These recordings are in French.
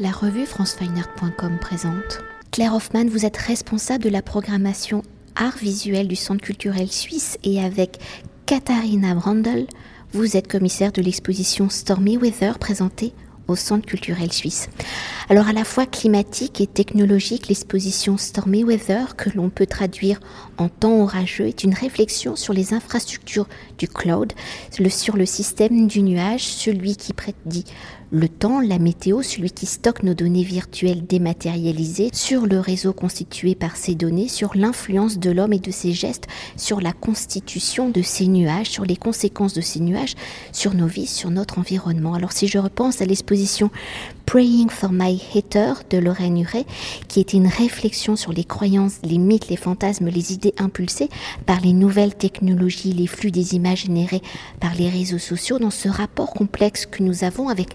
La revue francefineart.com présente. Claire Hoffman, vous êtes responsable de la programmation art visuel du Centre culturel suisse et avec Katharina Brandl, vous êtes commissaire de l'exposition Stormy Weather présentée au Centre culturel suisse. Alors à la fois climatique et technologique, l'exposition Stormy Weather, que l'on peut traduire en temps orageux, est une réflexion sur les infrastructures du cloud, sur le système du nuage, celui qui prédit le temps, la météo, celui qui stocke nos données virtuelles dématérialisées, sur le réseau constitué par ces données, sur l'influence de l'homme et de ses gestes, sur la constitution de ces nuages, sur les conséquences de ces nuages, sur nos vies, sur notre environnement. Alors si je repense à l'exposition Praying for My Hater de Lorraine Huret, qui était une réflexion sur les croyances, les mythes, les fantasmes, les idées impulsées par les nouvelles technologies, les flux des images générées par les réseaux sociaux, dans ce rapport complexe que nous avons avec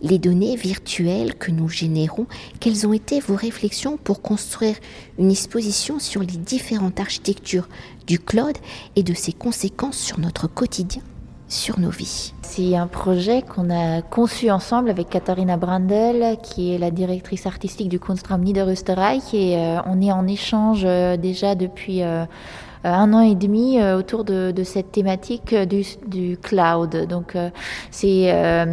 les données virtuelles que nous générons, quelles ont été vos réflexions pour construire une exposition sur les différentes architectures du cloud et de ses conséquences sur notre quotidien, sur nos vies C'est un projet qu'on a conçu ensemble avec Katharina Brandel, qui est la directrice artistique du Kunstraum Niederösterreich, et euh, on est en échange euh, déjà depuis... Euh, un an et demi autour de, cette thématique du, du cloud. Donc c'est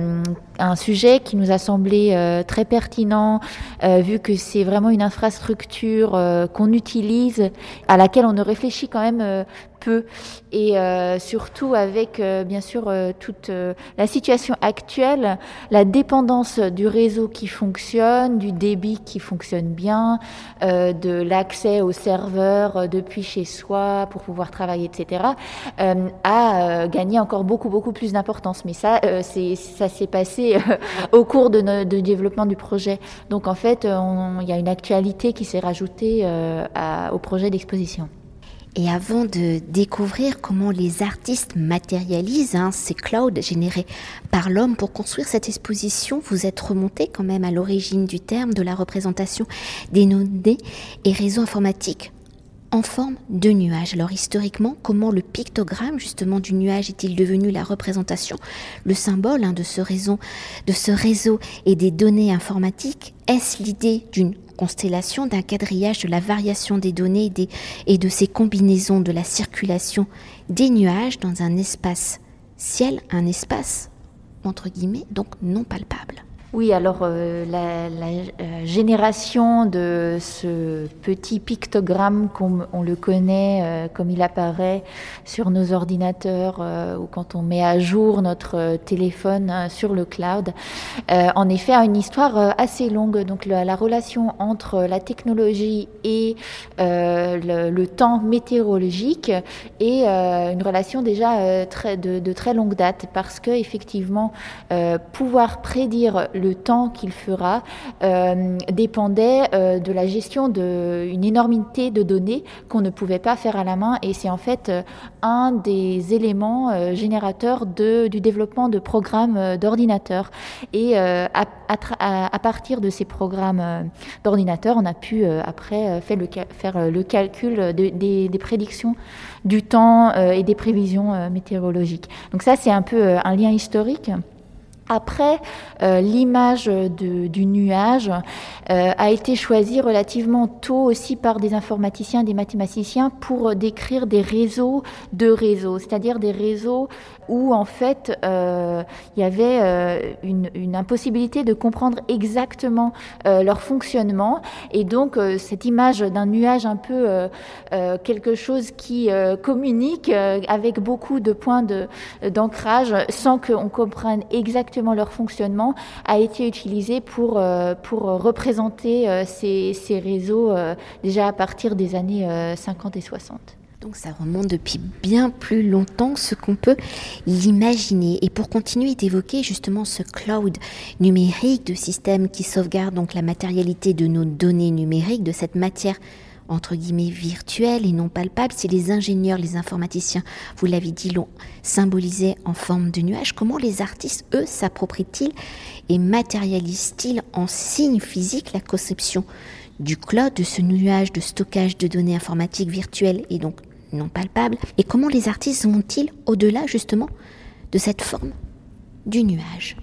un sujet qui nous a semblé euh, très pertinent, euh, vu que c'est vraiment une infrastructure euh, qu'on utilise, à laquelle on ne réfléchit quand même peu, et surtout avec bien sûr toute la situation actuelle, la dépendance du réseau qui fonctionne, du débit qui fonctionne bien, de l'accès aux serveurs depuis chez soi pour pouvoir travailler, etc., a gagné encore beaucoup beaucoup plus d'importance. Mais ça, c'est ça s'est passé euh, au cours de, développement du projet. Donc en fait, il y a une actualité qui s'est rajoutée euh, au projet d'exposition. Et avant de découvrir comment les artistes matérialisent hein, ces clouds générés par l'homme pour construire cette exposition, vous êtes remonté quand même à l'origine du terme de la représentation des données et réseaux informatiques en forme de nuage. Alors historiquement, comment le pictogramme justement du nuage est-il devenu la représentation, le symbole hein, de, ce réseau, de ce réseau et des données informatiques Est-ce l'idée d'une constellation, d'un quadrillage de la variation des données et de ces combinaisons de la circulation des nuages dans un espace ciel, un espace entre guillemets donc non palpable? Oui, alors euh, la, euh, génération de ce petit pictogramme comme on le connaît, euh, comme il apparaît sur nos ordinateurs ou quand on met à jour notre téléphone sur le cloud, en effet a une histoire assez longue. Donc la, relation entre la technologie et le, temps météorologique est une relation déjà très, de, de, très longue date parce que effectivement pouvoir prédire le temps qu'il fera euh, dépendait euh, de la gestion d'une énormité de données qu'on ne pouvait pas faire à la main et c'est en fait euh, un des éléments générateurs du développement de programmes d'ordinateurs. Et à, partir de ces programmes d'ordinateurs, on a pu après faire le, calcul des, prédictions du temps et des prévisions météorologiques. Donc ça, c'est un peu un lien historique. Après, euh, l'image du nuage euh, a été choisie relativement tôt aussi par des informaticiens, des mathématiciens pour décrire des réseaux de réseaux, c'est-à-dire des réseaux où en fait euh, il y avait une, une, impossibilité de comprendre exactement leur fonctionnement. Et donc cette image d'un nuage un peu quelque chose qui communique avec beaucoup de points d'ancrage sans qu'on comprenne exactement leur fonctionnement a été utilisé pour, euh, pour représenter euh, ces, ces réseaux euh, déjà à partir des années 50 et 60. Donc ça remonte depuis bien plus longtemps ce qu'on peut l'imaginer. Et pour continuer d'évoquer justement ce cloud numérique de système qui sauvegarde donc la matérialité de nos données numériques, de cette matière entre guillemets virtuelle et non palpable, si les ingénieurs, les informaticiens, vous l'avez dit, l'ont symbolisé en forme de nuage, comment les artistes, eux, s'approprient-ils et matérialisent-ils en signe physique la conception du cloud, de ce nuage de stockage de données informatiques virtuelles et donc non palpables? Et comment les artistes vont-ils au-delà justement de cette forme du nuage?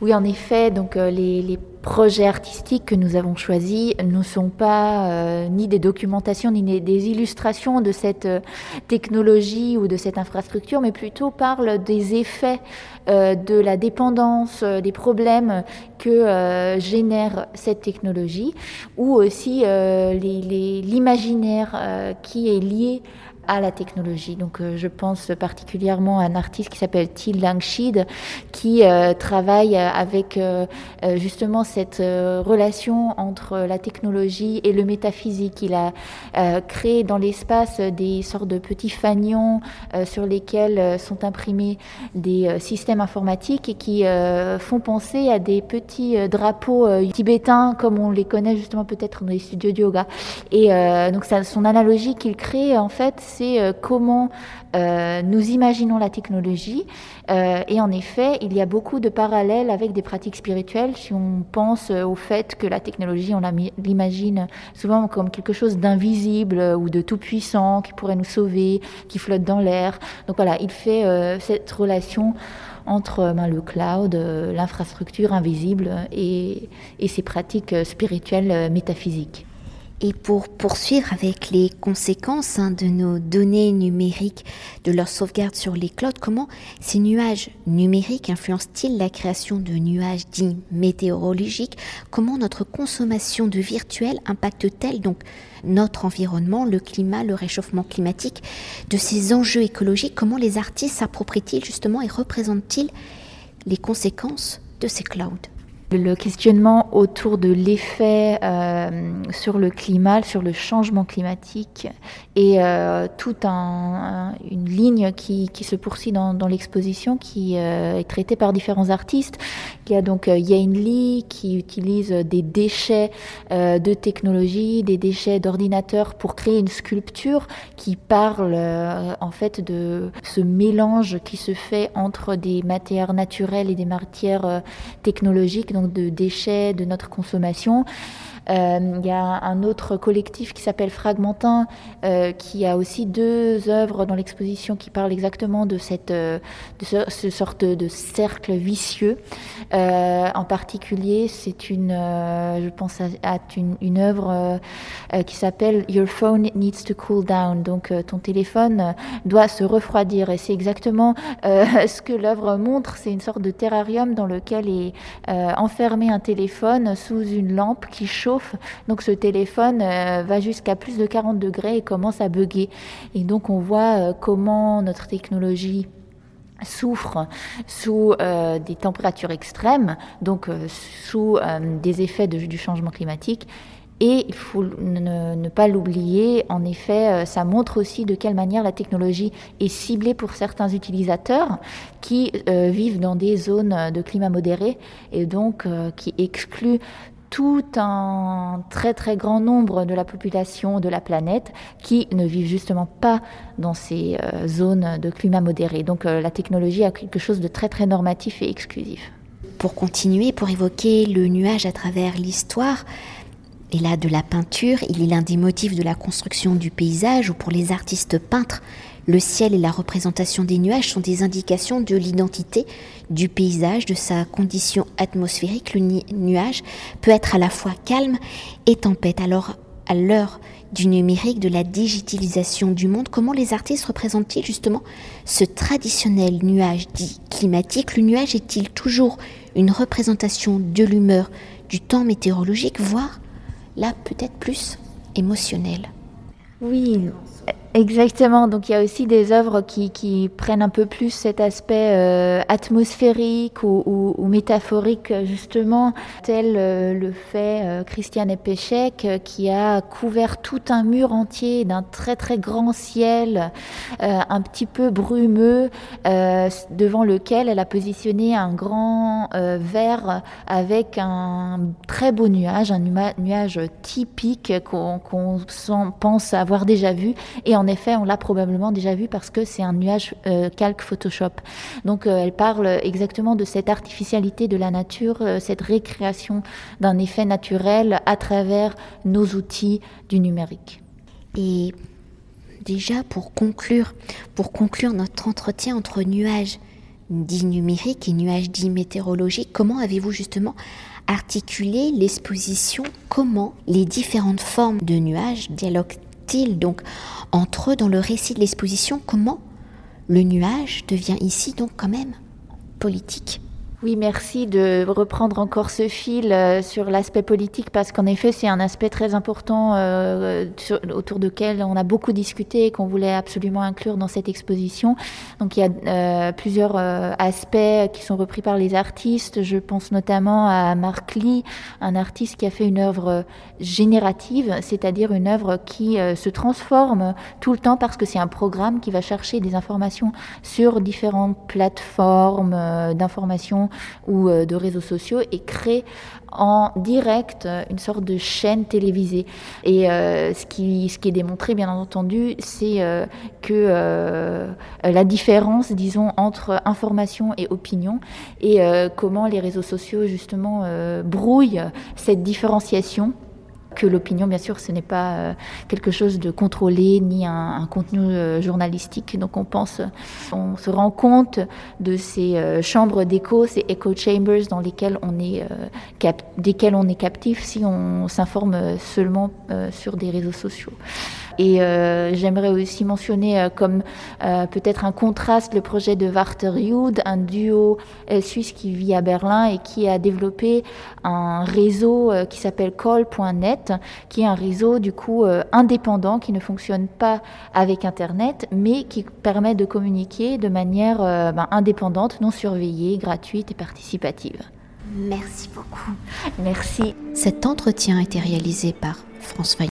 Oui, en effet, donc euh, les projets artistiques que nous avons choisis ne sont pas euh, ni des documentations ni des illustrations de cette euh, technologie ou de cette infrastructure, mais plutôt parlent des effets euh, de la dépendance, des problèmes que génère cette technologie, ou aussi l'imaginaire qui est lié à la technologie. Donc, euh, je pense particulièrement à un artiste qui s'appelle Til Langshid, qui euh, travaille avec euh, justement cette relation entre la technologie et le métaphysique. Il a créé dans l'espace des sortes de petits fanions sur lesquels sont imprimés des systèmes informatiques et qui font penser à des petits drapeaux tibétains comme on les connaît justement peut-être dans les studios de yoga. Et donc, ça, son analogie qu'il crée en fait, c'est euh, comment euh, nous imaginons la technologie. Euh, et en effet, il y a beaucoup de parallèles avec des pratiques spirituelles. Si on pense au fait que la technologie, on l'imagine souvent comme quelque chose d'invisible ou de tout puissant qui pourrait nous sauver, qui flotte dans l'air. Donc voilà, il fait cette relation entre ben, le cloud, l'infrastructure invisible et, et ces pratiques spirituelles métaphysiques. Et pour poursuivre avec les conséquences hein, de nos données numériques, de leur sauvegarde sur les clouds, comment ces nuages numériques influencent-ils la création de nuages dits météorologiques? Comment notre consommation de virtuel impacte-t-elle donc notre environnement, le climat, le réchauffement climatique De ces enjeux écologiques, comment les artistes s'approprient-ils justement et représentent-ils les conséquences de ces clouds? Le questionnement autour de l'effet euh, sur le climat, sur le changement climatique, et euh, toute une ligne qui, se poursuit dans, l'exposition, qui euh, est traitée par différents artistes. Il y a donc Yain Lee qui utilise des déchets de technologie, des déchets d'ordinateur pour créer une sculpture qui parle en fait de ce mélange qui se fait entre des matières naturelles et des matières technologiques de déchets, de notre consommation. Euh, il y a un autre collectif qui s'appelle Fragmentin, euh, qui a aussi deux œuvres dans l'exposition qui parlent exactement de cette euh, de ce, sorte de cercle vicieux. en particulier, c'est une, je pense à, une, œuvre qui s'appelle Your phone needs to cool down. Donc, ton téléphone doit se refroidir. Et c'est exactement ce que l'œuvre montre. C'est une sorte de terrarium dans lequel est enfermé un téléphone sous une lampe qui chauffe donc ce téléphone euh, va jusqu'à plus de 40 degrés et commence à bugger. Et donc on voit euh, comment notre technologie souffre sous euh, des températures extrêmes, donc sous des effets du changement climatique. Et il faut ne, pas l'oublier, en effet, ça montre aussi de quelle manière la technologie est ciblée pour certains utilisateurs qui vivent dans des zones de climat modéré et donc qui excluent tout un très très grand nombre de la population de la planète qui ne vivent justement pas dans ces euh, zones de climat modéré. Donc euh, la technologie a quelque chose de très très normatif et exclusif. Pour continuer, pour évoquer le nuage à travers l'histoire, et là de la peinture, il est l'un des motifs de la construction du paysage ou pour les artistes peintres, le ciel et la représentation des nuages sont des indications de l'identité du paysage, de sa condition atmosphérique. Le nuage peut être à la fois calme et tempête. Alors, à l'heure du numérique, de la digitalisation du monde, comment les artistes représentent-ils justement ce traditionnel nuage dit climatique? Le nuage est-il toujours une représentation de l'humeur, du temps météorologique, voire là peut-être plus émotionnel? Oui, Exactement, donc il y a aussi des œuvres qui, qui prennent un peu plus cet aspect euh, atmosphérique ou, ou, ou, métaphorique justement, tel euh, le fait euh, Christiane Epéchek qui a couvert tout un mur entier d'un très très grand ciel, un petit peu brumeux, devant lequel elle a positionné un grand verre avec un très beau nuage, un nuage typique qu'on pense avoir déjà vu. Et en en effet, on l'a probablement déjà vu parce que c'est un nuage euh, calque Photoshop. Donc euh, elle parle exactement de cette artificialité de la nature, euh, cette récréation d'un effet naturel à travers nos outils du numérique. Et déjà pour conclure, pour conclure notre entretien entre nuages dits numériques et nuages dits météorologiques, comment avez-vous justement articuler l'exposition, comment les différentes formes de nuages donc entre eux dans le récit de l'exposition, comment le nuage devient ici donc quand même politique? Oui, merci de reprendre encore ce fil euh, sur l'aspect politique parce qu'en effet, c'est un aspect très important euh, autour duquel on a beaucoup discuté et qu'on voulait absolument inclure dans cette exposition. Donc il y a euh, plusieurs aspects qui sont repris par les artistes. Je pense notamment à Mark Lee, un artiste qui a fait une œuvre générative, c'est-à-dire une œuvre qui se transforme tout le temps parce que c'est un programme qui va chercher des informations sur différentes plateformes d'information ou euh, de réseaux sociaux et crée en direct euh, une sorte de chaîne télévisée. Et euh, ce qui est démontré, bien entendu, c'est que la différence, disons, entre information et opinion et comment les réseaux sociaux, justement, brouillent cette différenciation que l'opinion, bien sûr, ce n'est pas euh, quelque chose de contrôlé ni un, contenu euh, journalistique. Donc on pense, on se rend compte de ces euh, chambres d'écho, ces echo chambers dans lesquelles on est, desquelles on est captif si on s'informe seulement sur des réseaux sociaux. Et euh, j'aimerais aussi mentionner euh, comme euh, peut-être un contraste le projet de Warter Hughes, un duo suisse qui vit à Berlin et qui a développé un réseau qui s'appelle call.net, qui est un réseau du coup indépendant qui ne fonctionne pas avec Internet, mais qui permet de communiquer de manière ben, indépendante, non surveillée, gratuite et participative. Merci beaucoup. Merci. Cet entretien a été réalisé par François